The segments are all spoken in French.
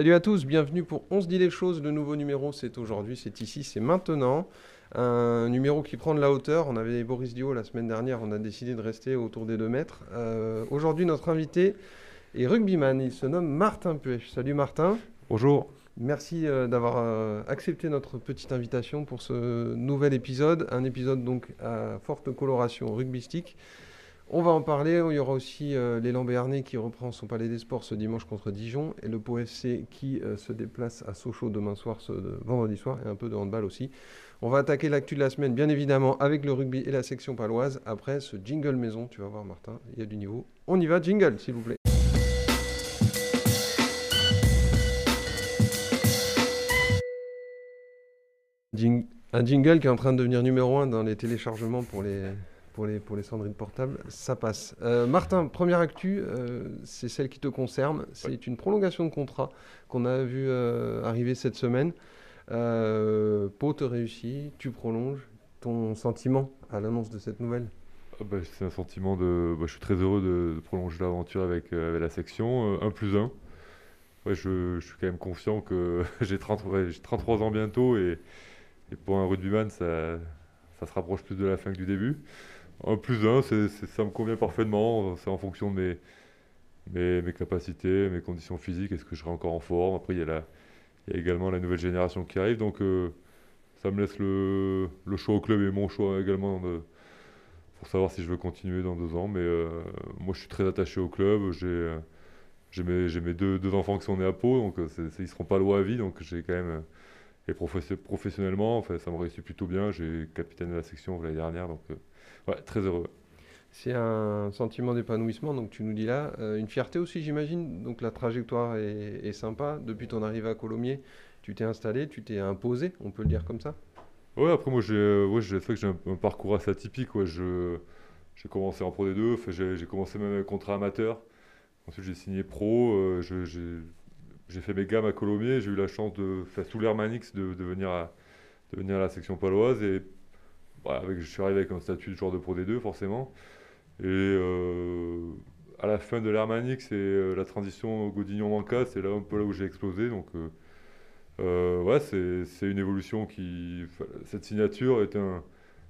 Salut à tous, bienvenue pour On se dit les choses. Le nouveau numéro, c'est aujourd'hui, c'est ici, c'est maintenant. Un numéro qui prend de la hauteur. On avait Boris Dio la semaine dernière, on a décidé de rester autour des 2 mètres. Euh, aujourd'hui, notre invité est rugbyman. Il se nomme Martin Puech. Salut Martin. Bonjour. Merci euh, d'avoir euh, accepté notre petite invitation pour ce nouvel épisode. Un épisode donc à forte coloration rugbystique. On va en parler. Il y aura aussi euh, l'élan Béarnais qui reprend son palais des sports ce dimanche contre Dijon et le Pau FC qui euh, se déplace à Sochaux demain soir, ce, de- vendredi soir, et un peu de handball aussi. On va attaquer l'actu de la semaine, bien évidemment, avec le rugby et la section paloise. Après ce jingle maison, tu vas voir, Martin, il y a du niveau. On y va, jingle, s'il vous plaît. Un jingle qui est en train de devenir numéro un dans les téléchargements pour les, pour les, pour les portables, ça passe. Euh, Martin, première actu, euh, c'est celle qui te concerne. C'est une prolongation de contrat qu'on a vu euh, arriver cette semaine. Pau te réussit, tu prolonges. Ton sentiment à l'annonce de cette nouvelle? Ah bah, c'est un sentiment de. bah, je suis très heureux de, de prolonger l'aventure avec, avec la section. 1 plus 1. Ouais, je, je suis quand même confiant que j'ai 30 ouais, j'ai 33 ans bientôt et, et pour un rugbyman, ça, ça se rapproche plus de la fin que du début. 1 plus 1, c'est, c'est- ça me convient parfaitement. C'est en fonction de mes, mes, capacités, mes conditions physiques. Est-ce que je serai encore en forme Après, il y a, la, il y a également la nouvelle génération qui arrive. Donc, euh, ça me laisse le, le choix au club et mon choix également de, pour savoir si je veux continuer dans deux ans. Mais euh, moi, je suis très attaché au club. J'ai j'ai mes, j'ai mes deux, deux enfants qui sont nés à Pau, donc euh, c'est- c'est- ils seront pas loin à vie. Donc j'ai quand même. et professionnellement, enfin, ça me réussit plutôt bien. J'ai capitaine de la section l'année dernière, donc euh, ouais, très heureux. C'est un sentiment d'épanouissement, donc tu nous dis là. Euh, une fierté aussi, j'imagine. Donc la trajectoire est, est sympa. Depuis ton arrivée à Colomiers, tu t'es installé, tu t'es imposé, on peut le dire comme ça? Ouais, après moi, j'ai ouais, c'est vrai que j'ai un, un parcours assez atypique. Ouais. Je, j'ai commencé en Pro D2, enfin, j'ai j'ai commencé même avec contrat amateur. Ensuite, j'ai signé pro. euh, je- j'ai j'ai fait mes gammes à Colomiers. J'ai eu la chance de faire sous l'Hermanix de, de venir à, de venir à la section paloise. Et bah, je suis arrivé avec un statut de joueur de Pro D2, forcément. Et euh, à la fin de l'Hermanix et euh, la transition Godignon-Manca, c'est là un peu là où j'ai explosé. Donc, euh, ouais, c'est c'est une évolution qui. Cette signature est un.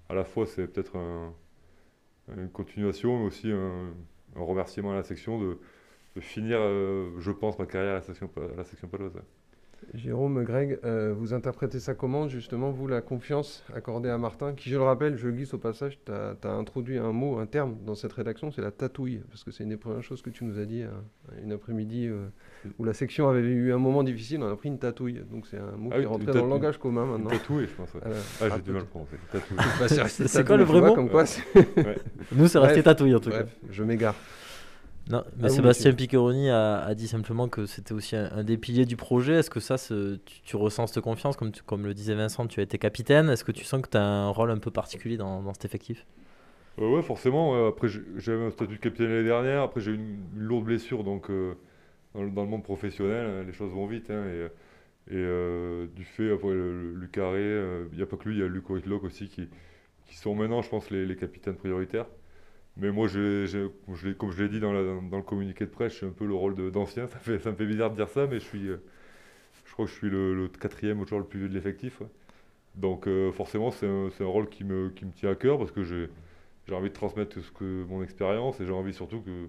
À la fois, c'est peut-être un- une continuation, mais aussi un, remerciement à la section de, finir, je pense, ma carrière à la section, à la section paloise. Jérôme, Greg, euh, vous interprétez ça comment, justement, vous, la confiance accordée à Martin, qui, je le rappelle, je le glisse au passage, tu as, introduit un mot, un terme dans cette rédaction, c'est la tatouille, parce que c'est une des premières choses que tu nous as dit euh, une après-midi euh, où la section avait eu un moment difficile, on a pris une tatouille, donc c'est un mot Ah qui est rentré dans le langage commun maintenant. tatouée, je pense. ouais. Euh, Ah, ah, j'ai du mal à prononcer. Bah, c'est quoi le vrai mot comme quoi, c'est- Nous, c'est resté tatouille en tout Bref, je m'égare. Non, mais Ah oui, Sébastien. Piccheroni a, a dit simplement que c'était aussi un, un des piliers du projet. Est-ce que ça, ce- tu, tu ressens cette confiance comme, tu- comme le disait Vincent, tu as été capitaine. Est-ce que tu sens que tu as un rôle un peu particulier dans, dans cet effectif? Euh, ouais, forcément. ouais. Après, j'ai- j'avais un statut de capitaine l'année dernière. Après, j'ai eu une, une lourde blessure. Donc, euh, dans, le, dans le monde professionnel, hein, les choses vont vite. hein, et et euh, du fait, après, le, le- Luc Carré, euh, il n'y a pas que lui, il y a Luc Whitelock aussi qui, qui sont maintenant, je pense, les, les capitaines prioritaires. Mais moi, je l'ai- comme je l'ai dit dans, le communiqué de presse, je suis un peu le rôle d'ancien. Ça, me fait bizarre de dire ça, mais je suis, euh, je crois que je suis le, le quatrième joueur le plus vieux de l'effectif. Donc, euh, forcément, c'est un, rôle qui me, qui me tient à cœur parce que j'ai j'ai envie de transmettre ce que, mon expérience et j'ai envie surtout que,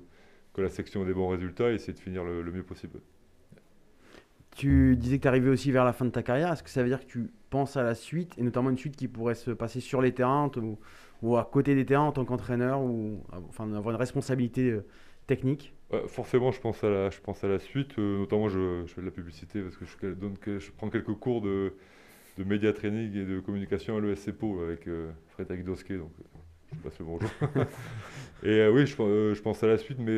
que la section ait des bons résultats et essayer de finir le, le mieux possible. Tu disais que tu arrivais aussi vers la fin de ta carrière. Est-ce que ça veut dire que tu penses à la suite, et notamment une suite qui pourrait se passer sur les terrains ou, ou à côté des terrains en tant qu'entraîneur, ou enfin avoir une responsabilité euh, technique Ouais, forcément, je pense à la, je pense à la suite. euh, notamment, je, je fais de la publicité parce que je, donne, que- je prends quelques cours de, de média training et de communication à l'ESC Pau avec euh, Frédéric Dosquet. Donc, euh, je passe le bonjour. et euh, oui, je, pen- je pense à la suite, mais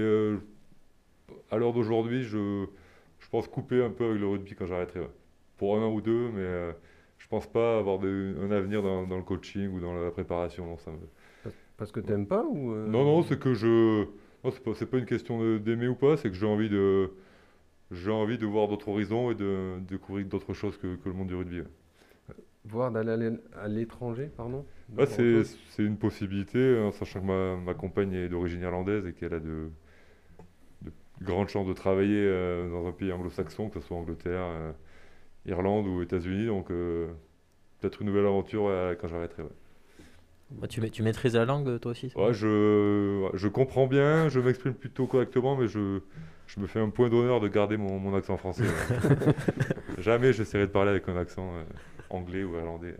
à l'heure d'aujourd'hui, je, je pense couper un peu avec le rugby quand j'arrêterai. ouais. Pour un an ou deux, mais je pense pas avoir de- un avenir dans, dans le coaching ou dans la préparation. Non, ça me- Parce que t'aimes pas ou euh, non, non, c'est que je. Non, c'est pas, pas une question d'aimer ou pas, c'est que j'ai envie de. J'ai envie de voir d'autres horizons et de, de découvrir d'autres choses que, que le monde du rugby. ouais. Voir d'aller à l'é- à l'étranger, pardon? Voir c'est une possibilité, en sachant que ma, ma compagne est d'origine irlandaise et qu'elle a de, de grande chance de travailler euh, dans un pays anglo-saxon, que ce soit Angleterre, euh, Irlande ou États-Unis. Donc euh, peut-être une nouvelle aventure euh, quand j'arrêterai. ouais. Bah, tu, ma- tu maîtrises la langue toi aussi Ouais, je, je comprends bien, je m'exprime plutôt correctement, mais je, je me fais un point d'honneur de garder mon, mon accent français. ouais. Jamais j'essaierai de parler avec un accent euh, anglais ou irlandais.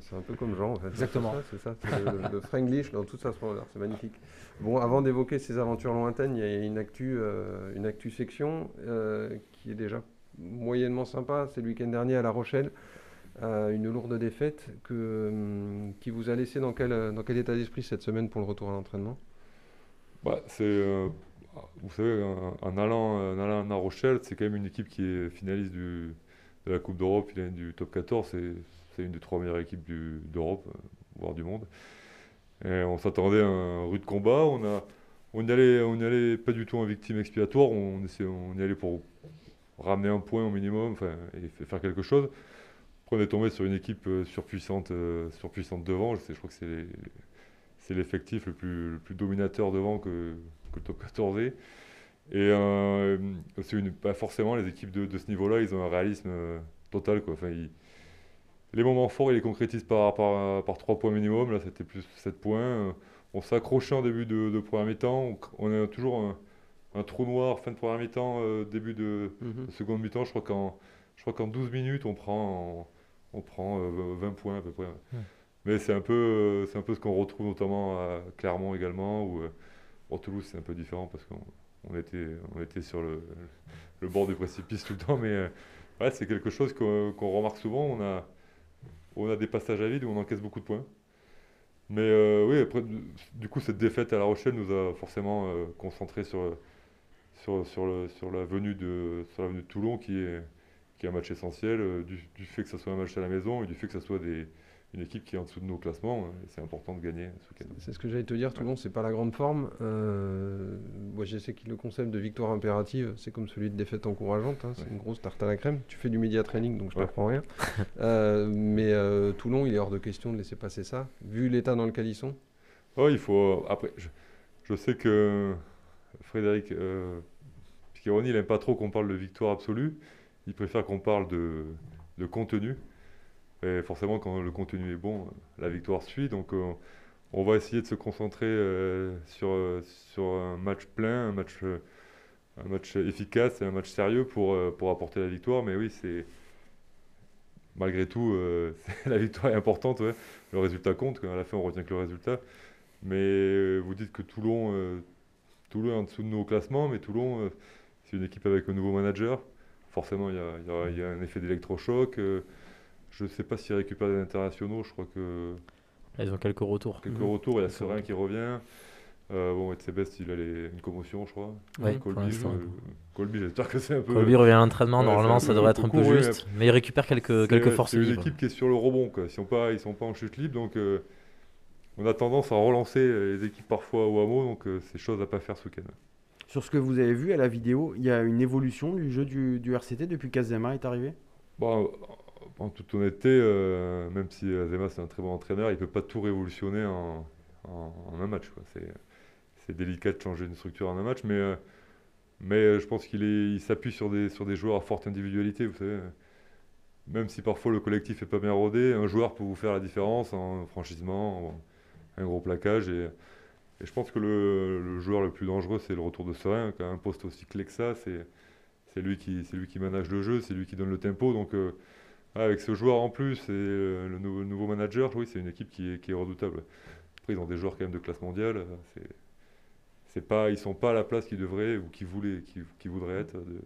C'est un, peu comme Jean, en fait. Exactement. C'est ça, c'est ça, c'est le, le Franglish dans toute sa splendeur. C'est magnifique. Bon, avant d'évoquer ces aventures lointaines, il y a une actu, euh, une actu section euh, qui est déjà moyennement sympa. C'est le week-end dernier à La Rochelle. une lourde défaite hum, qui vous a laissé dans quel, état d'esprit cette semaine pour le retour à l'entraînement? Bah, c'est, euh, vous savez, en, allant, à La Rochelle, c'est quand même une équipe qui est finaliste de la Coupe d'Europe, du top 14. C'est, une des trois meilleures équipes d'Europe, euh, voire du monde. On s'attendait à un rude combat. On a, allait, pas du tout en victime expiatoire. On, on y allait pour ramener un point au minimum, et fa- faire quelque chose. Après, on est tombé sur une équipe euh, surpuissante, euh, surpuissante devant. Je, sais, je crois que c'est l'effectif le plus, le plus dominateur devant que, le top 14 est. Et euh, une, forcément les équipes de, ce niveau-là, ils ont un réalisme euh, total. Quoi. Enfin, les moments forts, ils les concrétisent par, par, par 3 points minimum. Là, c'était plus 7 points. On s'accrochait en début de, de première mi-temps. On, on a toujours un trou noir fin de première mi-temps, euh, début de, de seconde mi-temps. Je crois qu'en je crois qu'en 12 minutes, on prend, on prend euh, 20 points à peu près. Mais c'est un peu, euh, c'est un peu ce qu'on retrouve notamment à Clermont également, ou euh, au Toulouse, c'est un peu différent parce qu'on on était, on était sur le, le bord du précipice tout le temps. Mais euh, ouais, c'est quelque chose qu'on remarque souvent. On a, on a des passages à vide où on encaisse beaucoup de points. Mais euh, oui, après, du- coup, cette défaite à La Rochelle nous a forcément euh, concentré sur, sur, sur, le, sur, la venue de, sur la venue de Toulon, qui est, qui est un match essentiel, euh, du, du fait que ce soit un match à la maison et du fait que ce soit des, une équipe qui est en dessous de nos classements. hein, c'est important de gagner ce. C'est ce que j'allais te dire, Toulon, c'est pas la grande forme. Euh, moi, je sais que le concept de victoire impérative, c'est comme celui de défaite encourageante. hein, c'est Ouais. une grosse tarte à la crème. Tu fais du media training, donc je Ouais. t'apprends rien. Euh, mais euh, Toulon, il est hors de question de laisser passer ça, vu l'état dans lequel ils sont. Ouais, il faut. Après, je, je sais que Frédéric Piccheroni, il n'aime pas trop qu'on parle de victoire absolue. Il préfère qu'on parle de, de contenu. Et forcément, quand le contenu est bon, la victoire suit. Donc, euh, on va essayer de se concentrer euh, sur, euh, sur un match plein, un match, un match efficace et un match sérieux pour, pour apporter la victoire. Mais oui, c'est. Malgré tout, la victoire est importante. Le résultat compte. À la fin, on retient que le résultat. Mais vous dites que Toulon, Toulon est en dessous de nos classements, mais Toulon, c'est une équipe avec un nouveau manager. Forcément, il y a, y y un effet d'électrochoc. euh, je ne sais pas s'ils récupèrent des internationaux. Je crois que Ils ont quelques retours. quelques Mhm. retours. Il y a Serein qui revient. Euh, bon, Etzebest, il a les- une commotion, je crois. Oui, pour Colby, je- j'espère que c'est un peu. Colby revient à l'entraînement, Ouais, normalement ça devrait être un peu ouais, juste. Mais il récupère quelques, forces C'est une équipe qui est sur le rebond. Quoi. Ils ne sont, pas- ils sont pas en chute libre. Donc, euh, on a tendance à relancer euh, les équipes parfois au hameau. Donc, euh, c'est chose à pas faire ce week-end. Sur ce que vous avez vu à la vidéo, il y a une évolution du jeu du, du RCT depuis qu'Azema est arrivé? Bon, en toute honnêteté, euh, même si Azema c'est un très bon entraîneur, il ne peut pas tout révolutionner en, en- un match. C'est, délicat de changer une structure en un match, mais, euh, mais euh, je pense qu'il s'appuie sur des, sur des joueurs à forte individualité. Vous savez, même si parfois le collectif n'est pas bien rodé, un joueur peut vous faire la différence en franchissement, en un gros plaquage. Et, et je pense que le, joueur le plus dangereux, c'est le retour de Serein, qui a un poste aussi clé que ça. C'est, lui qui, lui qui manage le jeu, c'est lui qui donne le tempo. Donc, euh, avec ce joueur en plus et euh, le nouveau, nouveau manager, oui, c'est une équipe qui est, qui redoutable. Après, ils ont des joueurs quand même de classe mondiale. euh, C'est, pas, ils sont pas à la place qu'ils devraient ou qu'ils voulaient, qu'ils voudraient être de,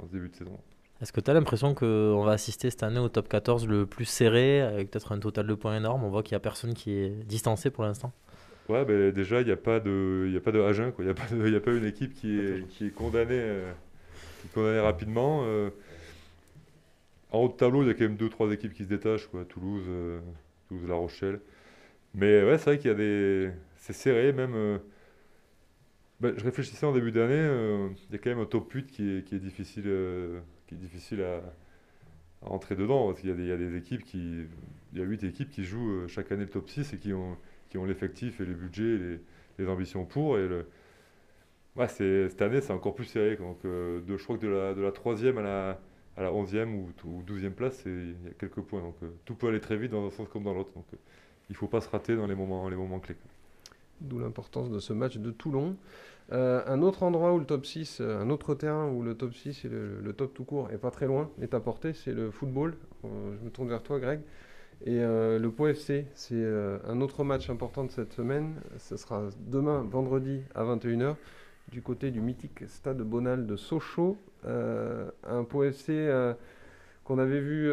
en ce début de saison. Est-ce que tu as l'impression qu'on va assister cette année au top 14 le plus serré, avec peut-être un total de points énorme? On voit qu'il n'y a personne qui est distancé pour l'instant. Ouais, ben, déjà, il n'y a pas de, il a pas de Agen, quoi. Il n'y a, pas de- il y a pas une équipe qui est, qui est condamnée, euh, qui est condamnée rapidement. euh. en haut de tableau, il y a quand même deux, trois équipes qui se détachent, quoi. Toulouse, euh, Toulouse, La Rochelle. Mais ouais, c'est vrai qu'il y a des, c'est serré, même. euh, ben, je réfléchissais en début d'année, euh, il y a quand même un top 8 qui est, qui est difficile, euh, qui est difficile à, à entrer dedans. Parce qu'il y a des, il y a des équipes qui, il y a 8 équipes qui jouent euh, chaque année le top 6 et qui ont qui ont l'effectif et le budget et les, les ambitions pour. Et le, Ouais, cette année, c'est encore plus serré. Donc, euh, de, je crois que de la, de la 3e à la, à la 11e ou, ou 12e place, il y a quelques points. Donc, euh, tout peut aller très vite dans un sens comme dans l'autre. Donc, euh, il ne faut pas se rater dans les moments, les moments clés. D'où l'importance de ce match de Toulon. Un autre endroit où le top 6, euh, un autre terrain où le top 6 et le, top tout court est pas très loin, est à portée, c'est le football. Je me tourne vers toi, Greg. Et euh, le Pau FC, c'est euh, un autre match important de cette semaine. Ce sera demain, vendredi, à 21h, du côté du mythique stade Bonal de Sochaux. Euh, un Pau FC qu'on avait vu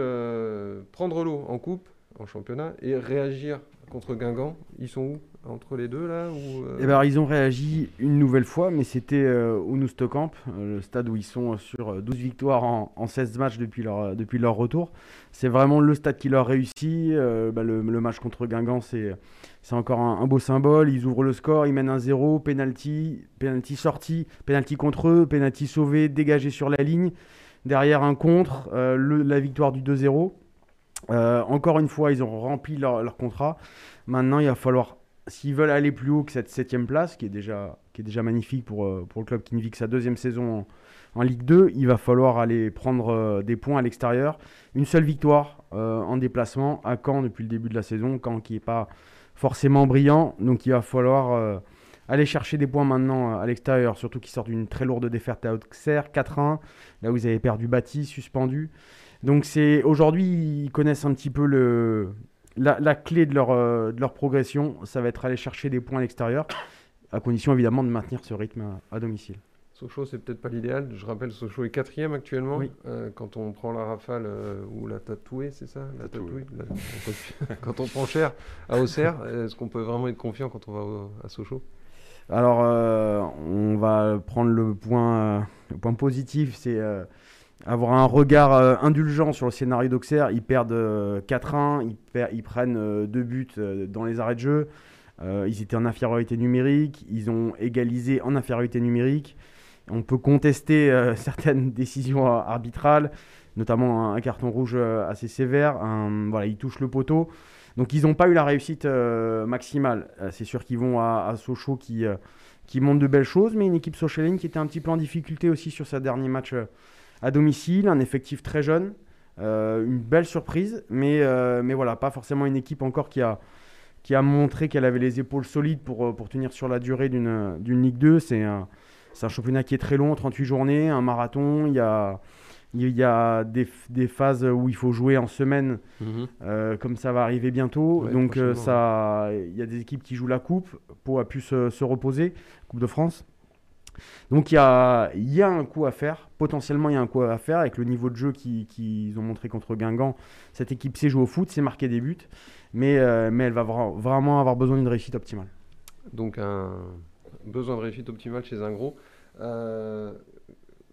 prendre l'eau en coupe, en championnat, et réagir contre Guingamp. Ils sont où Entre les deux, là euh, Eh ben, ils ont réagi une nouvelle fois, mais c'était euh, au euh, le stade où ils sont sur euh, 12 victoires en, en 16 matchs depuis leur, depuis leur retour. C'est vraiment le stade qui leur réussit. Bah, le, match contre Guingamp, c'est c'est encore un, beau symbole. Ils ouvrent le score, ils mènent un 0, penalty, penalty sorti, penalty contre eux, penalty sauvé, dégagé sur la ligne. Derrière un contre, la victoire du 2-0. Euh, encore une fois, ils ont rempli leur contrat. Maintenant, il va falloir s'ils veulent aller plus haut que cette septième place, qui est déjà, magnifique pour, euh, pour le club qui ne vit que sa deuxième saison en, Ligue 2, il va falloir aller prendre euh, des points à l'extérieur. Une seule victoire euh, en déplacement à Caen depuis le début de la saison, Caen qui n'est pas forcément brillant, donc il va falloir aller chercher des points maintenant à l'extérieur, surtout qu'ils sortent d'une très lourde défaite à Auxerre, 4-1, là où ils avaient perdu Bâti, suspendu. Donc c'est aujourd'hui ils connaissent un petit peu le, la, la clé de leur, euh, de leur progression, ça va être aller chercher des points à l'extérieur, à condition évidemment de maintenir ce rythme à, à domicile. Sochaux, c'est peut-être pas l'idéal. Je rappelle, Sochaux est quatrième actuellement. Oui. Euh, quand on prend la rafale euh, ou la tatouée, c'est ça? La Tatouée. tatouée la- Quand on prend cher à Auxerre, est-ce qu'on peut vraiment être confiant quand on va au- à Sochaux? Alors, euh, on va prendre le point, euh, le point positif, c'est euh, avoir un regard euh, indulgent sur le scénario d'Auxerre. Ils perdent euh, 4-1, ils, per- ils prennent euh, deux buts euh, dans les arrêts de jeu. Euh, ils étaient en infériorité numérique, ils ont égalisé en infériorité numérique. On peut contester euh, certaines décisions euh, arbitrales, notamment un, carton rouge euh, assez sévère. Voilà, ils touchent le poteau. Donc ils n'ont pas eu la réussite euh, maximale. Euh, c'est sûr qu'ils vont à, Sochaux qui, euh, qui montre de belles choses, mais une équipe sochaline qui était un petit peu en difficulté aussi sur sa dernier match euh, à domicile, un effectif très jeune, euh, une belle surprise, mais, euh, mais voilà, pas forcément une équipe encore qui a, qui a montré qu'elle avait les épaules solides pour, euh, pour tenir sur la durée d'une Ligue 2. C'est un, un championnat qui est très long, 38 journées, un marathon, il y a, il y a des, des phases où il faut jouer en semaine euh, comme ça va arriver bientôt. Ouais, Donc ça, il y a des équipes qui jouent la coupe. Pau a pu se, se reposer, Coupe de France. Donc il y a, il y a un coup à faire. Potentiellement, il y a un coup à faire avec le niveau de jeu qu'ils ont montré contre Guingamp. Cette équipe sait jouer au foot, sait marquer des buts, mais, euh, mais elle va vra- vraiment avoir besoin d'une réussite optimale. Donc un besoin de réussite optimale chez un gros. Euh,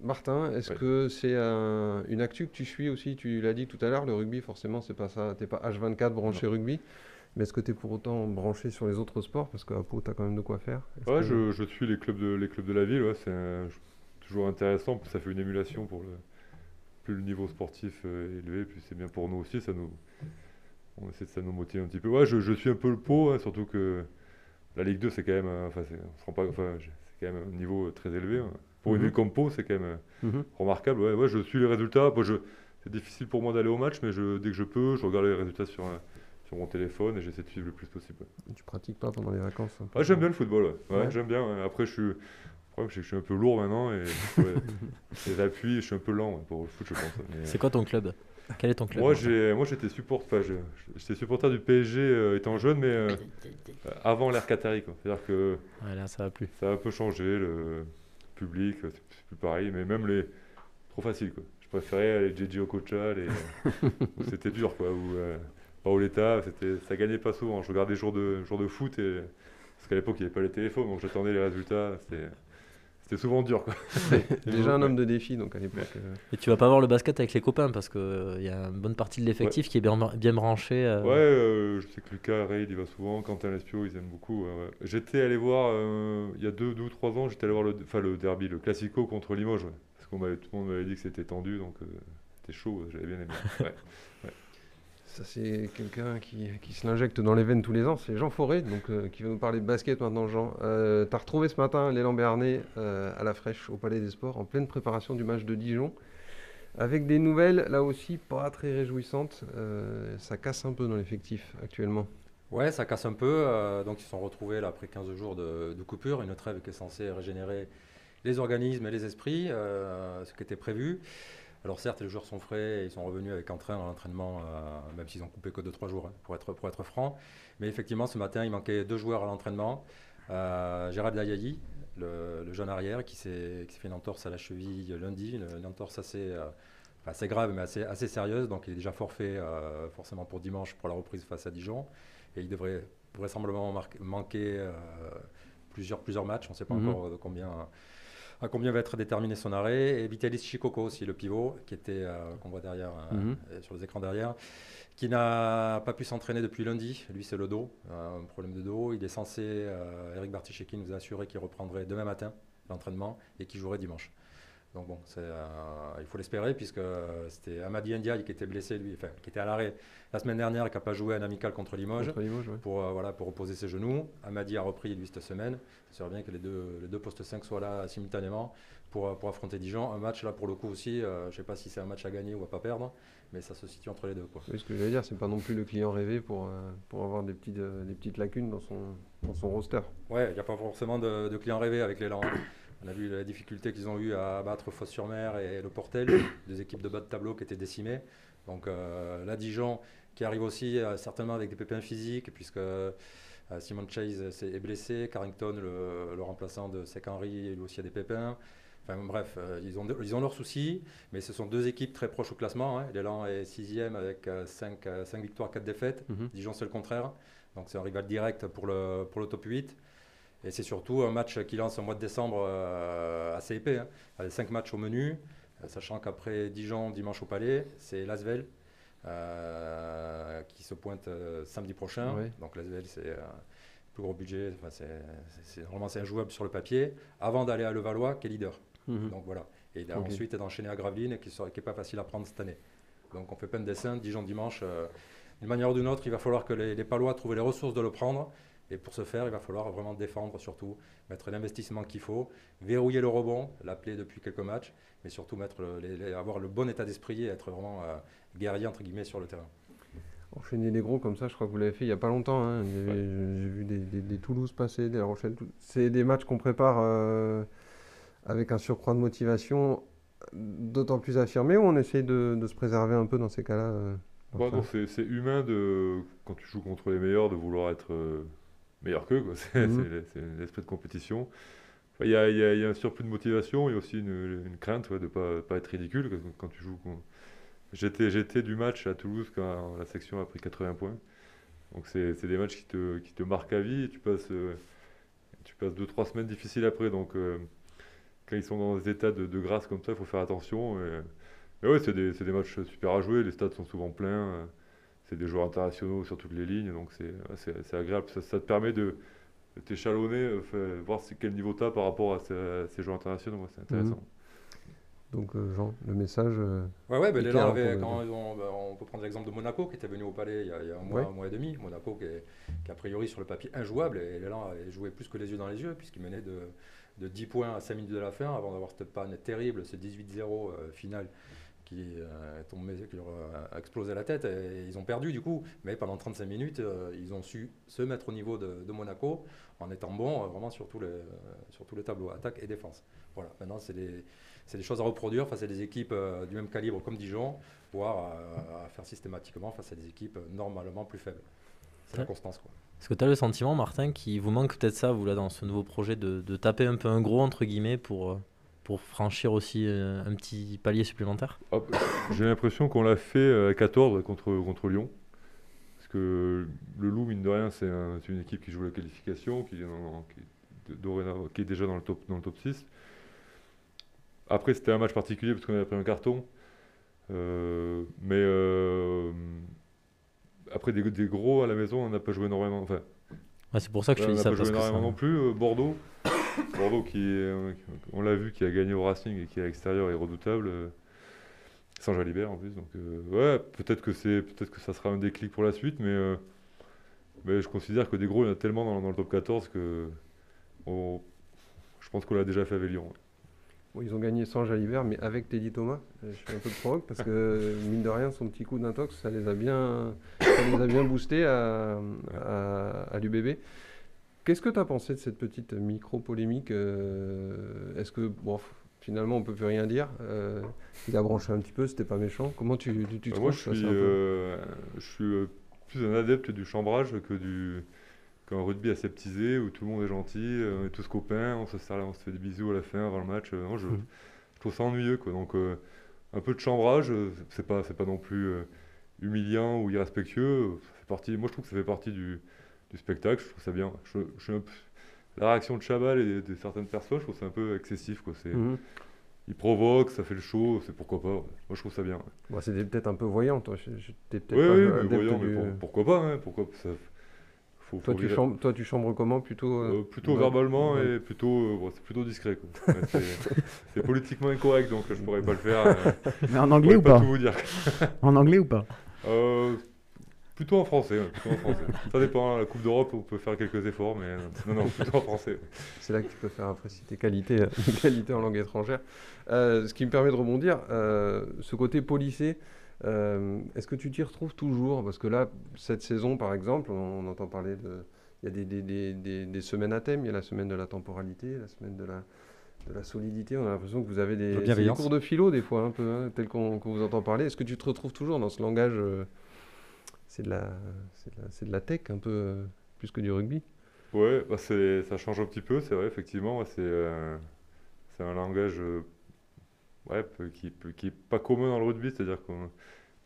Martin, est-ce que c'est un- une actu que tu suis aussi? Tu l'as dit tout à l'heure, le rugby, forcément, c'est pas ça. T'es pas H24 branché rugby. Mais est-ce que tu es pour autant branché sur les autres sports? Parce qu'à Pau, tu as quand même de quoi faire. Ouais, que- je, je suis les clubs de, les clubs de la ville, ouais, c'est toujours intéressant, ça fait une émulation pour le, plus le niveau sportif euh, est élevé, plus c'est bien pour nous aussi, ça nous, on essaie de ça nous motive un petit peu. Ouais, je, je suis un peu le pot, hein, surtout que la Ligue 2, c'est quand même, euh, enfin, on se rend pas, enfin, c'est quand même un niveau très élevé. hein. Pour une Mhm. ville comme Pau, c'est quand même euh, Mhm. remarquable. Ouais, ouais, je suis les résultats. Je, c'est difficile pour moi d'aller au match, mais je, dès que je peux, je regarde les résultats sur, euh, sur mon téléphone et j'essaie de suivre le plus possible. Tu pratiques pas pendant les vacances peu Ouais, j'aime bien le football, ouais. Ouais, Ouais. j'aime bien. ouais. Après, je suis. Le problème, c'est que je suis un peu lourd maintenant et ouais, les appuis, je suis un peu lent ouais, pour le foot, je pense. mais- C'est quoi ton club? Quel est ton club Moi, j'ai, moi, j'étais support, enfin, je- j'étais supporter du PSG euh, étant jeune, mais euh, avant l'ère Qatari, quoi. C'est-à-dire que Ouais, là, ça va plus. ça a un peu changé, le public, euh, c'est c'est plus pareil, mais même les trop facile, quoi. Je préférais les JJ Okocha, les où c'était dur, quoi. Ou euh, Paoletta, c'était, ça gagnait pas souvent. Je regardais jour de jour de foot et parce qu'à l'époque il n'y avait pas les téléphones, donc j'attendais les résultats. C'était, c'était souvent dur, quoi. Déjà un homme de défi, donc à l'époque. euh, Et tu vas pas voir le basket avec les copains parce qu'il y a une bonne partie de l'effectif qui est bien, bien branché. euh, Ouais, euh, je sais que Lucas Ray, il y va souvent. Quentin Lespio, ils aiment beaucoup. ouais. J'étais allé voir, euh, il y a deux, deux ou trois ans, j'étais allé voir le, enfin, le derby, le Classico contre Limoges. ouais. Parce que tout le monde m'avait dit que c'était tendu, donc euh, c'était chaud, j'avais bien aimé. Ça, c'est quelqu'un qui, se l'injecte dans les veines tous les ans. C'est Jean Forêt, donc, euh, qui va nous parler de basket maintenant, Jean. Euh, tu as retrouvé ce matin l'élan Béarnais euh, à la fraîche au Palais des Sports en pleine préparation du match de Dijon. Avec des nouvelles, là aussi, pas très réjouissantes. Euh, ça casse un peu dans l'effectif actuellement. Ouais, ça casse un peu. donc ils se sont retrouvés là, après 15 jours de, de coupure, une trêve qui est censée régénérer les organismes et les esprits, ce qui était prévu. Alors certes, les joueurs sont frais, et ils sont revenus avec entrain à l'entraînement, euh, même s'ils ont coupé que de 3 jours, hein, pour, être, pour être franc. Mais effectivement, ce matin, il manquait deux joueurs à l'entraînement. Euh, Gérald le, le jeune arrière, qui s'est fait une entorse à la cheville lundi, une, une entorse assez, euh, assez grave, mais assez, assez sérieuse. Donc il est déjà forfait euh, forcément pour dimanche pour la reprise face à Dijon. Et il devrait vraisemblablement manquer plusieurs, plusieurs matchs. On ne sait pas Mhm. encore de combien, à combien va être déterminé son arrêt. Et Vitalis Chikoko aussi, le pivot, qui était, euh, qu'on voit derrière, euh, Mhm. euh, sur les écrans derrière, qui n'a pas pu s'entraîner depuis lundi. Lui, c'est le dos, un problème de dos. Il est censé, Eric Barticheki nous a assuré qu'il reprendrait demain matin l'entraînement et qu'il jouerait dimanche. Donc bon, euh, il faut l'espérer puisque c'était Amadi Ndiaye qui était blessé, lui, enfin, qui était à l'arrêt la semaine dernière, qui n'a pas joué un amical contre Limoges Contre Limoges, ouais. pour, euh, voilà, pour reposer ses genoux. Amadi a repris lui cette semaine. Ça serait bien que les deux, les deux postes 5 soient là simultanément pour, euh, pour affronter Dijon. Un match là pour le coup aussi, euh, je ne sais pas si c'est un match à gagner ou à pas perdre, mais ça se situe entre les deux. Quoi. Oui, ce que j'allais dire, c'est pas non plus le client rêvé pour, euh, pour avoir des petites, euh, des petites lacunes dans son, dans son roster. Ouais, il n'y a pas forcément de, de clients rêvés avec l'élan. On a vu la difficulté qu'ils ont eu à battre Fos-sur-Mer et le Portel, deux équipes de bas de tableau qui étaient décimées. Donc euh, là, Dijon qui arrive aussi euh, certainement avec des pépins physiques, puisque euh, Simon Chase est blessé, Carrington, le, le remplaçant de Sec Henry, lui aussi a des pépins. Enfin bref, euh, ils, ont de- ils ont leurs soucis, mais ce sont deux équipes très proches au classement. hein. L'élan est sixième avec 5 victoires, 4 défaites. Mhm. Dijon, c'est le contraire. Donc c'est un rival direct pour le, pour le top 8. Et c'est surtout un match qui lance au mois de décembre euh, assez épais. Hein. Avec cinq matchs au menu, euh, sachant qu'après Dijon, dimanche au Palais, c'est Lasvel euh, qui se pointe euh, samedi prochain. Donc Lasvel, c'est euh, plus gros budget. Enfin, c'est, c'est- c'est- normalement, c'est injouable sur le papier. Avant d'aller à Levallois, qui est leader. Mhm. Donc voilà. Et Ok. ensuite d'enchaîner à Gravelines, qui n'est pas facile à prendre cette année. Donc on fait plein de dessins, Dijon dimanche. euh, d'une manière ou d'une autre, il va falloir que les, les Palois trouvent les ressources de le prendre. Et pour ce faire, il va falloir vraiment défendre surtout, mettre l'investissement qu'il faut, verrouiller le rebond, l'appeler depuis quelques matchs, mais surtout mettre le- les- les- avoir le bon état d'esprit et être vraiment euh, guerrier entre guillemets sur le terrain. Enchaîner les gros comme ça, je crois que vous l'avez fait il n'y a pas longtemps. hein. J'ai vu des, des- des Toulouse passer, des La Rochelle. tout- C'est des matchs qu'on prépare euh, avec un surcroît de motivation d'autant plus affirmé ou on essaye de, de se préserver un peu dans ces cas-là euh, Bon, non, c'est c'est humain de, quand tu joues contre les meilleurs de vouloir être euh, meilleur qu'eux. C'est Mhm. l'esprit de compétition. Enfin, Il y, a, y y un surplus de motivation, il y a aussi une, une crainte ouais, de ne pas, pas être ridicule quand, quand tu joues. con- J'étais j'étais du match à Toulouse quand la section a pris 80 points. Donc c'est des matchs qui te, qui te marquent à vie et tu passes, euh, tu passes 2-3 semaines difficiles après. Donc euh, quand ils sont dans des états de, de grâce comme ça, il faut faire attention. et- mais ouais, c'est des, des matchs super à jouer, les stades sont souvent pleins, euh, c'est des joueurs internationaux sur toutes les lignes, donc c'est ouais, c'est- c'est agréable. Ça, ça te permet de, t'échalonner, euh, fait- voir c'est quel niveau tu as par rapport à ces, à ces joueurs internationaux, ouais, c'est intéressant. Donc euh, Jean, le message. euh, Ouais, ouais, Et les clair, Lens avaient- pour quand ils ont- ben, on peut prendre l'exemple de Monaco qui était venu au Palais il y a, il y a un, mois, Ouais. un mois et demi. Monaco qui est, qui a priori sur le papier injouable et les Lens avaient joué plus que les yeux dans les yeux puisqu'ils menaient de, de 10 points à 5 minutes de la fin avant d'avoir cette panne terrible, ce 18-0 euh, final qui, euh, est tombé, qui leur a explosé la tête et ils ont perdu du coup. Mais pendant 35 minutes, euh, ils ont su se mettre au niveau de, de Monaco en étant bons euh, vraiment sur tous, les, euh, sur tous les tableaux, attaque et défense. Voilà, maintenant c'est des, c'est des choses à reproduire face à des équipes du même calibre comme Dijon, voire à, faire systématiquement face à des équipes normalement plus faibles. C'est la constance. Quoi. Est-ce que tu as le sentiment, Martin, qu'il vous manque peut-être ça, vous, là, dans ce nouveau projet, de, de taper un peu un gros, entre guillemets, pour, pour franchir aussi euh, un petit palier supplémentaire? J'ai l'impression qu'on l'a fait euh, à 14 contre, contre Lyon. Parce que le Loup, mine de rien, c'est un- c'est une équipe qui joue la qualification, qui est, dans- qui est de- dorénavant- qui est déjà dans le, top, dans le top 6. Après, c'était un match particulier parce qu'on avait pris un carton. Euh, mais euh, après, des, des gros à la maison, on n'a pas joué énormément. Enfin, Ouais, C'est pour ça que je te on dis n'a ça. pas Parce joué que ça- énormément non plus. euh, Bordeaux, Bordeaux qui est, on l'a vu, qui a gagné au Racing et qui à l'extérieur est redoutable. euh, Sans Jalibert en plus. Donc, euh, ouais, peut-être que, c'est, peut-être que ça sera un déclic pour la suite, mais, euh, mais je considère que des gros, il y en a tellement dans, dans le top 14 que on- je pense qu'on l'a déjà fait avec Lyon. Bon, ils ont gagné sans Jalibert, mais avec Teddy Thomas. Euh, Je fais un peu de provoque parce que, mine de rien, son petit coup d'intox, ça les a bien, ça les a bien boostés à, à, à l'UBB. Qu'est-ce que tu as pensé de cette petite micro-polémique euh, Est-ce que, bon, finalement, on peut plus rien dire euh, Il a branché un petit peu, c'était pas méchant. Comment tu, tu, tu Bah, moi, je suis, peu- euh, je suis plus un adepte du chambrage que du qu'un rugby aseptisé où tout le monde est gentil, on est tous copains, on se serre, on se fait des bisous à la fin avant le match. Non, je, Mhm. je trouve ça ennuyeux, quoi. Donc, un peu de chambrage, c'est pas, c'est pas non plus humiliant ou irrespectueux. Ça fait partie, moi, je trouve que ça fait partie du, du spectacle. Je trouve ça bien. Je, je suis un peu- la réaction de Chabal et de certaines personnes, je trouve ça un peu excessif, quoi. C'est, Mhm. il provoque, ça fait le show, c'est pourquoi pas. ouais. Moi, je trouve ça bien. ouais. Bon, C'était peut-être un peu voyant, toi. je- je- t'es peut-être Oui, pas oui, mais voyons, mais pour- pourquoi pas, hein, pourquoi ça, faut, Toi, faut tu chambres, toi, tu chambres comment? Plutôt, euh, euh, plutôt ouais. verbalement Ouais. et plutôt, euh, bon, c'est plutôt discret. quoi. Ouais, c'est, c'est politiquement incorrect, donc je pourrais pas le faire. euh, Mais en anglais ou pas pas? tout vous dire. En anglais ou pas? Euh, plutôt en français, ouais, plutôt en français. Ça dépend. hein, La Coupe d'Europe, on peut faire quelques efforts, mais euh, non, non, plutôt en français. ouais. C'est là que tu peux faire apprécier tes qualités, euh, qualités en langue étrangère. Euh, ce qui me permet de rebondir, euh, ce côté policé, euh, est-ce que tu t'y retrouves toujours? Parce que là, cette saison, par exemple, on, on entend parler de... Il y a des, des- des- des- des semaines à thème, il y a la semaine de la temporalité, la semaine de la, de la solidité. On a l'impression que vous avez des, cours de philo, des fois, un peu, hein, tel qu'on qu'on vous entend parler. Est-ce que tu te retrouves toujours dans ce langage euh, C'est de, la- c'est de, la- de la tech, un peu, euh, plus que du rugby Ouais, bah ça change un petit peu, c'est vrai, effectivement. C'est, euh, c'est un langage euh, ouais, qui, peu- qui est pas commun dans le rugby, c'est-à-dire que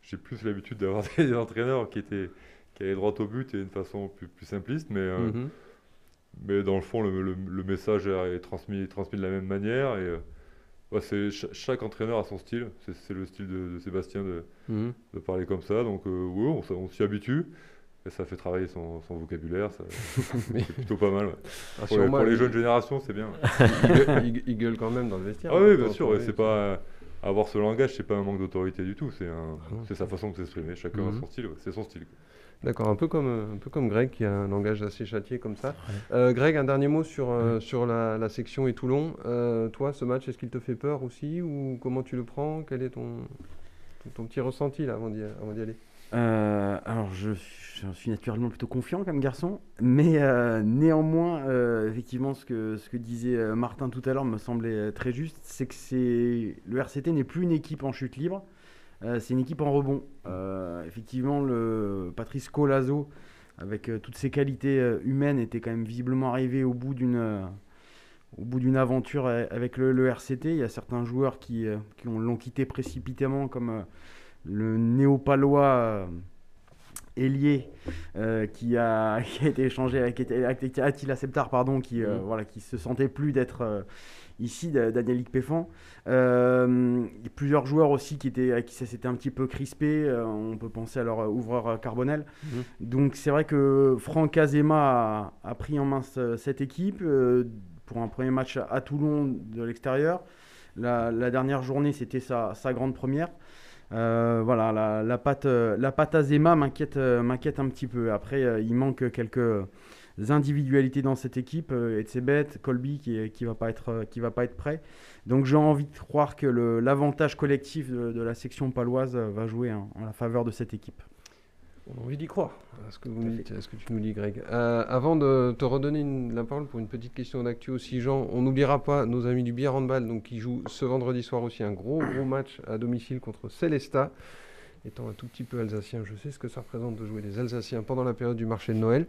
j'ai plus l'habitude d'avoir des entraîneurs qui étaient qui allaient droit au but et d'une façon plus, plus simpliste, mais, euh, Mhm. mais dans le fond, le, le- le message est transmis, transmis de la même manière. Et, ouais, chaque entraîneur a son style, c'est, le style de, de Sébastien de, Mhm. de parler comme ça, donc euh, ouais, on, s'y habitue. Et ça fait travailler son, son vocabulaire, c'est plutôt pas mal. ouais. Pour, les, pour jeunes générations, c'est bien. il, gueule, il gue- il gueule quand même dans le vestiaire. Ah hein, oui, bien sûr, c'est pas avoir ce langage, c'est pas un manque d'autorité du tout, c'est un, Ah sa façon de s'exprimer. Chacun a Mhm. son style, c'est son style. quoi. D'accord, un peu comme un peu comme Greg qui a un langage assez châtié comme ça. Euh, Greg, un dernier mot sur euh, sur la, la section et Toulon. Euh, toi, ce match, est-ce qu'il te fait peur aussi ou comment tu le prends? Quel est ton ton, ton petit ressenti là avant d'y aller? Euh, alors, je, je suis naturellement plutôt confiant comme garçon, mais euh, néanmoins, euh, effectivement, ce que, ce que disait Martin tout à l'heure me semblait très juste, c'est que le RCT n'est plus une équipe en chute libre, c'est une équipe en rebond. Euh, effectivement, le Patrice Colazo, avec euh, toutes ses qualités euh, humaines, était quand même visiblement arrivé au bout d'une euh, au bout d'une aventure euh, avec le, le RCT. Il y a certains joueurs qui, euh, qui ont- l'ont quitté précipitamment, comme euh, le néo-palois euh, euh, qui, a, qui a été échangé avec, Attila Septar, pardon, qui, euh, Mhm. voilà, qui se sentait plus d'être euh, ici, da- Daniel Péfan. Euh, plusieurs joueurs aussi qui, étaient, à qui ça s'était un petit peu crispé. euh, on peut penser à leur ouvreur euh, Carbonel. Mhm. Donc c'est vrai que Franck Azema a, a pris en main ce- cette équipe euh, pour un premier match à, Toulon de l'extérieur. La, la dernière journée, c'était sa, sa grande première. Euh, voilà, la, la patte, la patte Azema m'inquiète, m'inquiète un petit peu. Après, il manque quelques individualités dans cette équipe. Euh, Etzebet, Colby qui, est- qui va pas être, euh, qui va pas être prêt. Donc j'ai envie de croire que le- l'avantage collectif de, de la section paloise euh, va jouer en, en la faveur de cette équipe. On a envie d'y croire à ce que, vous Tout à nous dites, à ce que tu nous dis, Greg? Euh, avant de te redonner une- la parole pour une petite question d'actu aussi, Jean, on n'oubliera pas nos amis du Bière Handball, donc qui jouent ce vendredi soir aussi un gros gros match à domicile contre Célesta. Étant un tout petit peu alsacien, je sais ce que ça représente de jouer des Alsaciens pendant la période du marché de Noël.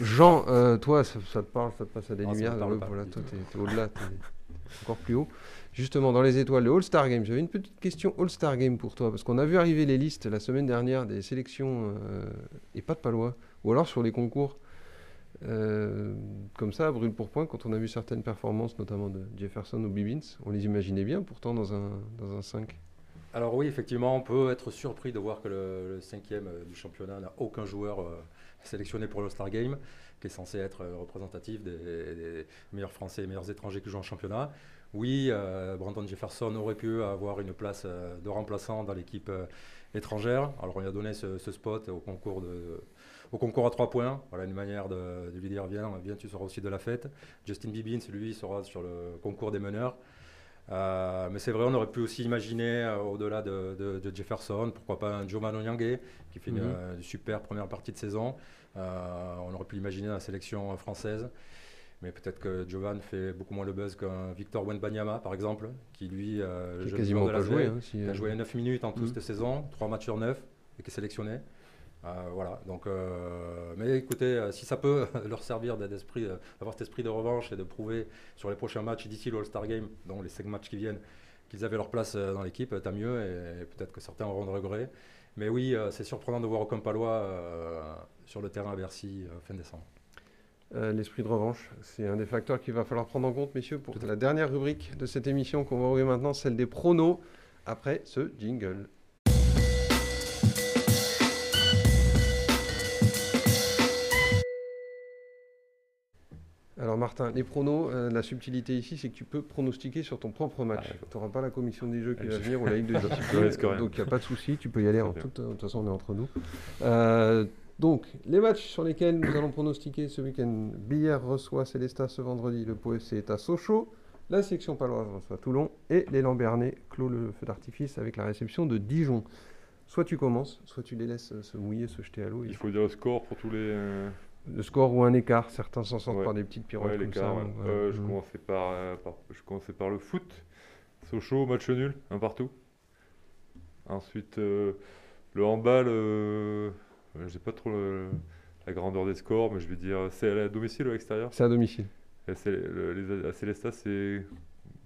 Jean, euh, toi, ça, ça te parle, ça te passe à des Ah, lumières. pas voilà, toi, t'es es, au-delà, t'es encore plus haut. Justement, dans les étoiles, le All-Star Game, j'avais une petite question All-Star Game pour toi, parce qu'on a vu arriver les listes la semaine dernière des sélections euh, et pas de palois, ou alors sur les concours. Euh, comme ça, brûle pour point, quand on a vu certaines performances, notamment de Jefferson ou Bibbins, on les imaginait bien pourtant dans un, dans un 5. Alors oui, effectivement, on peut être surpris de voir que le, cinquième euh, du championnat n'a aucun joueur euh, sélectionné pour le Star Game, qui est censé être euh, représentatif des, meilleurs Français et meilleurs étrangers qui jouent en championnat. oui, Brandon Jefferson aurait pu avoir une place de remplaçant dans l'équipe étrangère. Alors on lui a donné ce, spot au concours, à trois points. Voilà une manière de, de lui dire viens, viens, tu seras aussi de la fête. Justin Bibbins, lui, sera sur le concours des meneurs. Euh, mais c'est vrai, on aurait pu aussi imaginer, euh, au-delà de, de- de Jefferson, pourquoi pas un Joe Manonyangé, qui fait une, Mhm. euh, une super première partie de saison. On aurait pu l'imaginer dans la sélection française. Mais peut-être que Jovan fait beaucoup moins le buzz qu'un Victor Wenbanyama, par exemple, qui lui, Qui a quasiment pas joué. SDE, hein, si, il a joué 9 minutes en tout Mhm. cette saison, 3 matchs sur 9, et qui est sélectionné. Euh, voilà, donc, euh, mais écoutez, euh, si ça peut leur servir d'avoir cet esprit de revanche et de prouver sur les prochains matchs d'ici le All-Star Game, donc les 5 matchs qui viennent, qu'ils avaient leur place dans l'équipe, tant mieux, et, et peut-être que certains auront de regrets. Mais oui, c'est surprenant de voir aucun palois sur le terrain à Bercy fin décembre. L'esprit de revanche, c'est un des facteurs qu'il va falloir prendre en compte, messieurs, pour Tout la dernière rubrique de cette émission qu'on va ouvrir maintenant, celle des pronos, après ce jingle. Alors Martin, les pronos, euh, la subtilité ici, c'est que tu peux pronostiquer sur ton propre match. Ah, tu n'auras pas la commission des jeux qui va venir ou la Ligue de Je discipline, risque rien. donc il n'y a pas de souci, tu peux y aller en toute, de toute façon on est entre nous. Euh, donc, les matchs sur lesquels nous allons pronostiquer ce week-end. Billère reçoit Célestat ce vendredi. Le Pau FC est à Sochaux. La section paloise reçoit Toulon. Et les Lambernais clôt le feu d'artifice avec la réception de Dijon. Soit tu commences, soit tu les laisses euh, se mouiller, se jeter à l'eau. Il faut dire le score pour tous les. Le score ou un écart. Certains s'en sortent Ouais. par des petites pirouettes Ouais, comme ça. ouais. donc. Euh, je, Mm. commençais par, euh, par- je commençais par le foot. Sochaux, match nul, un partout. Ensuite, euh, le handball, euh, j'ai pas trop le- la grandeur des scores, mais je vais dire c'est à domicile ou à l'extérieur? C'est à domicile. C'est- le- les, à Célestat, c'est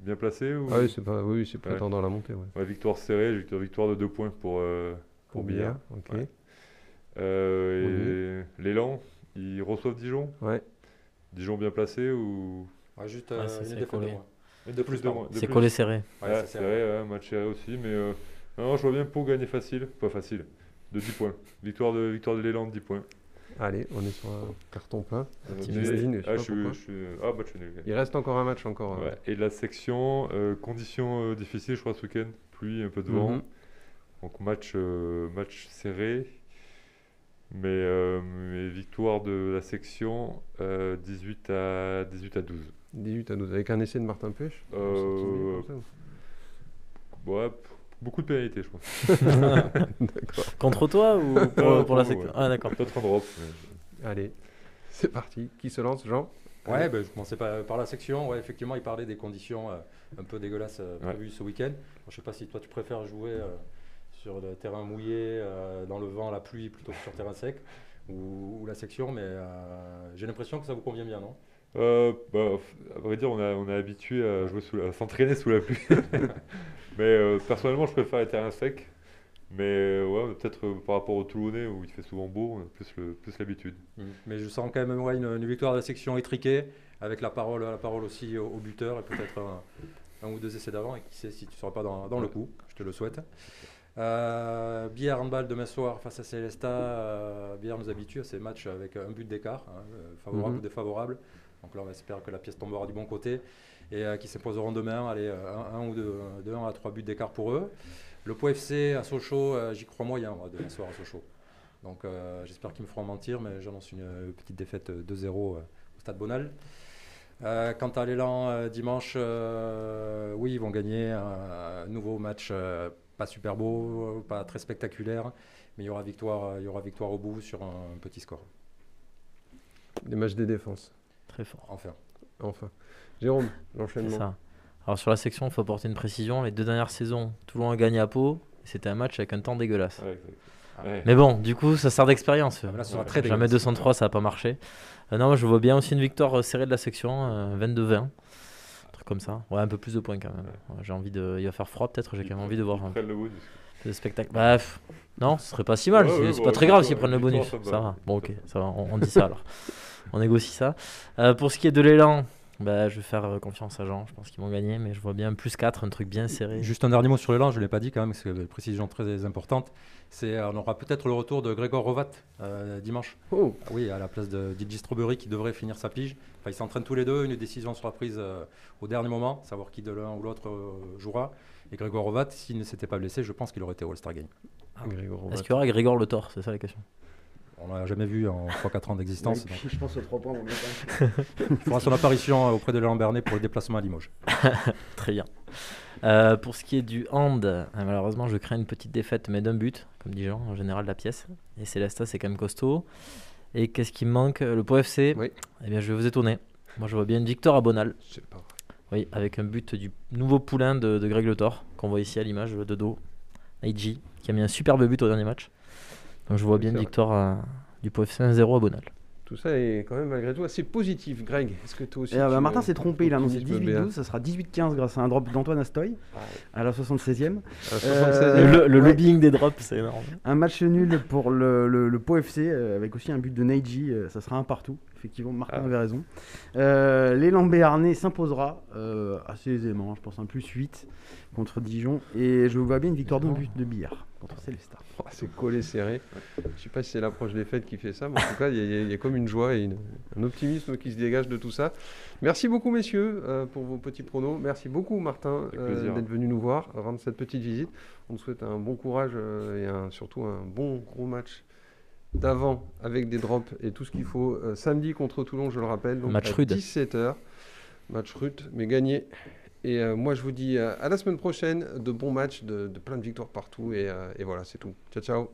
bien placé ou... Ah oui, c'est pas, oui, c'est prétendant la montée. Victoire serrée, victoire, victoire de deux points pour, Pour pour. Billard. Et l'élan, ils reçoivent Dijon. Ouais. Dijon bien placé ou Ouais, juste Ouais, euh, une c'est défaite de collé. moins. de plus de moins C'est collé serré. Ouais, Ouais, c'est c'est serré. vrai, ouais, match serré aussi, mais euh, non, je vois bien Pau gagner facile, pas facile, de 10 points. Victoire de, victoire de l'élan de 10 points. Allez, on est sur un carton plein. Euh, petit mais- Justine, je sais ah, pas je suis, pourquoi. je suis- ah, match nul. Il reste encore un match encore. euh, Ouais. Et la section, euh, conditions euh, difficiles, je crois, ce week-end. Pluie, un peu de vent. Mhm. Donc match, euh, match serré. Mais, euh, mais victoire de la section euh, 18, à, 18 à 12. 18 à 12, avec un essai de Martin Pêche. Euh, Ouais, beaucoup de pénalités, je pense. Contre toi ou pour, Non, pour la section ouais. Ah d'accord. Peut-être un drop. mais- Allez, c'est parti. Qui se lance, Jean? Ouais, ben, je commençais par, par la section. Ouais, effectivement, il parlait des conditions euh, un peu dégueulasses euh, Ouais. prévues ce week-end. Bon, je sais pas si toi tu préfères jouer euh, sur le terrain mouillé, euh, dans le vent, la pluie, plutôt que sur terrain sec, ou, ou la section, mais euh, j'ai l'impression que ça vous convient bien, non? Euh, bah, à vrai dire, on, a, on est habitué à jouer sous la- à s'entraîner sous la pluie. mais euh, personnellement, je préfère les terrains secs. Mais ouais, peut-être euh, par rapport au Toulonnais où il fait souvent beau, on a plus le- plus l'habitude. Mm. Mais je sens quand même ouais, une, une victoire de la section étriquée, avec la parole, la parole aussi au, au buteur, et peut-être un, un ou deux essais d'avant, et qui sait si tu ne seras pas dans, dans le coup, je te le souhaite. Euh, Bière handball demain soir face à Célesta. Euh, Bière nous habitue à ces matchs avec un but d'écart, hein, euh, favorable Mhm. ou défavorable. Donc là, on espère que la pièce tombera du bon côté et euh, qui s'imposeront demain. Allez, euh, un, un ou deux, de 1 à 3 buts d'écart pour eux. Le Pau FC à Sochaux, euh, j'y crois moyen, moi, demain soir à Sochaux. Donc euh, j'espère qu'ils me feront mentir, mais j'annonce une euh, petite défaite euh, 2-0 euh, au Stade Bonal. Euh, quant à l'élan euh, dimanche, euh, oui, ils vont gagner un, un nouveau match euh, pas super beau, pas très spectaculaire, mais il y aura victoire, il y aura victoire au bout sur un petit score. Les matchs des défenses. Très fort. Enfin, Enfin. Jérôme, C'est l'enchaînement. ça. Alors sur la section, il faut apporter une précision. Les deux dernières saisons, Toulon a gagné à Pau. C'était un match avec un temps dégueulasse. Ouais, exact. Ouais. Mais bon, du coup, ça sert d'expérience. Ah, Ouais. Jamais dégueulasse. 203, ça n'a pas marché. Euh, non, moi, je vois bien aussi une victoire euh, serrée de la section, euh, 22-20. Comme ça. Ouais, un peu plus de points quand même. Ouais, j'ai envie de. Il va faire froid peut-être, j'ai quand même envie de voir prennent le bonus. spectacle. Bref, non, ce serait pas si mal. Ouais, c'est ouais, pas très ouais, grave s'ils prennent le bonus. ça va. va. Bon, ok, ça va. On, on dit ça alors. on négocie ça. Euh, pour ce qui est de l'élan, Bah, je vais faire euh, confiance à Jean. Je pense qu'ils vont gagner, mais je vois bien plus 4, un truc bien serré. Juste un dernier mot sur l'élan, je ne l'ai pas dit quand même, c'est une précision très importante. C'est, euh, on aura peut-être le retour de Grégor Rovat euh, dimanche. Oh, Ah Oui, à la place de DJ Strawberry qui devrait finir sa pige. Enfin, ils s'entraînent tous les deux. Une décision sera prise euh, au dernier moment, savoir qui de l'un ou l'autre euh, jouera. Et Grégor Rovat, s'il ne s'était pas blessé, je pense qu'il aurait été All-Star Game. Grégoire Est-ce qu'il y aura Grégor Le Thor? C'est ça la question. On l'a jamais vu en 3-4 ans d'existence. Je pense aux 3 points. il fera son apparition euh, auprès de Léon Bernet pour le déplacement à Limoges. Très bien. Euh, pour ce qui est du hand, euh, malheureusement, je crains une petite défaite, mais d'un but, comme dit Jean, en général, de la pièce. Et Célesta, c'est quand même costaud. Et qu'est-ce qui me manque? Le Pau FC Oui. Eh bien, je vais vous étonner. Moi, je vois bien une victoire à Bonal. C'est pas vrai. Oui, avec un but du nouveau poulain de, de Greg Le Thor, qu'on voit ici à l'image de dos. Aiji, qui a mis un superbe but au dernier match. Donc, je vois bien une victoire à- du Pau FC 1-0 à Bonal. Tout ça est quand même malgré tout assez positif. Greg, est-ce que toi aussi. Et, euh, bah, tu- Martin s'est trompé, il a annoncé optimisme béat 18-12, ça sera 18-15 grâce à un drop d'Antoine Astoy Ah, à la 76e. à la Euh, 76e. le le ouais. lobbying des drops, c'est énorme. Un match nul pour le, le, le Pau FC euh, avec aussi un but de Neiji, euh, ça sera un partout. Effectivement, Martin Ah. avait raison. Euh, L'élan béarnais s'imposera euh, assez aisément, je pense un plus 8 contre Dijon. Et je vois bien une victoire d'un but de billard contre Célestat. Oh, c'est collé serré. Je sais pas si c'est l'approche des fêtes qui fait ça, mais en tout cas, il y, a- y y comme une joie et une- un optimisme qui se dégage de tout ça. Merci beaucoup, messieurs, euh, pour vos petits pronos. Merci beaucoup, Martin, euh, d'être venu nous voir, rendre cette petite visite. On te souhaite un bon courage euh, et un- surtout un bon gros match d'avant avec des drops et tout ce qu'il faut. Euh, samedi contre Toulon, je le rappelle. Donc Match à rude. 17h. Match rude, mais gagné. Et euh, moi, je vous dis euh, à la semaine prochaine, de bons matchs, de, de plein de victoires partout. Et, et voilà, c'est tout. Ciao, ciao.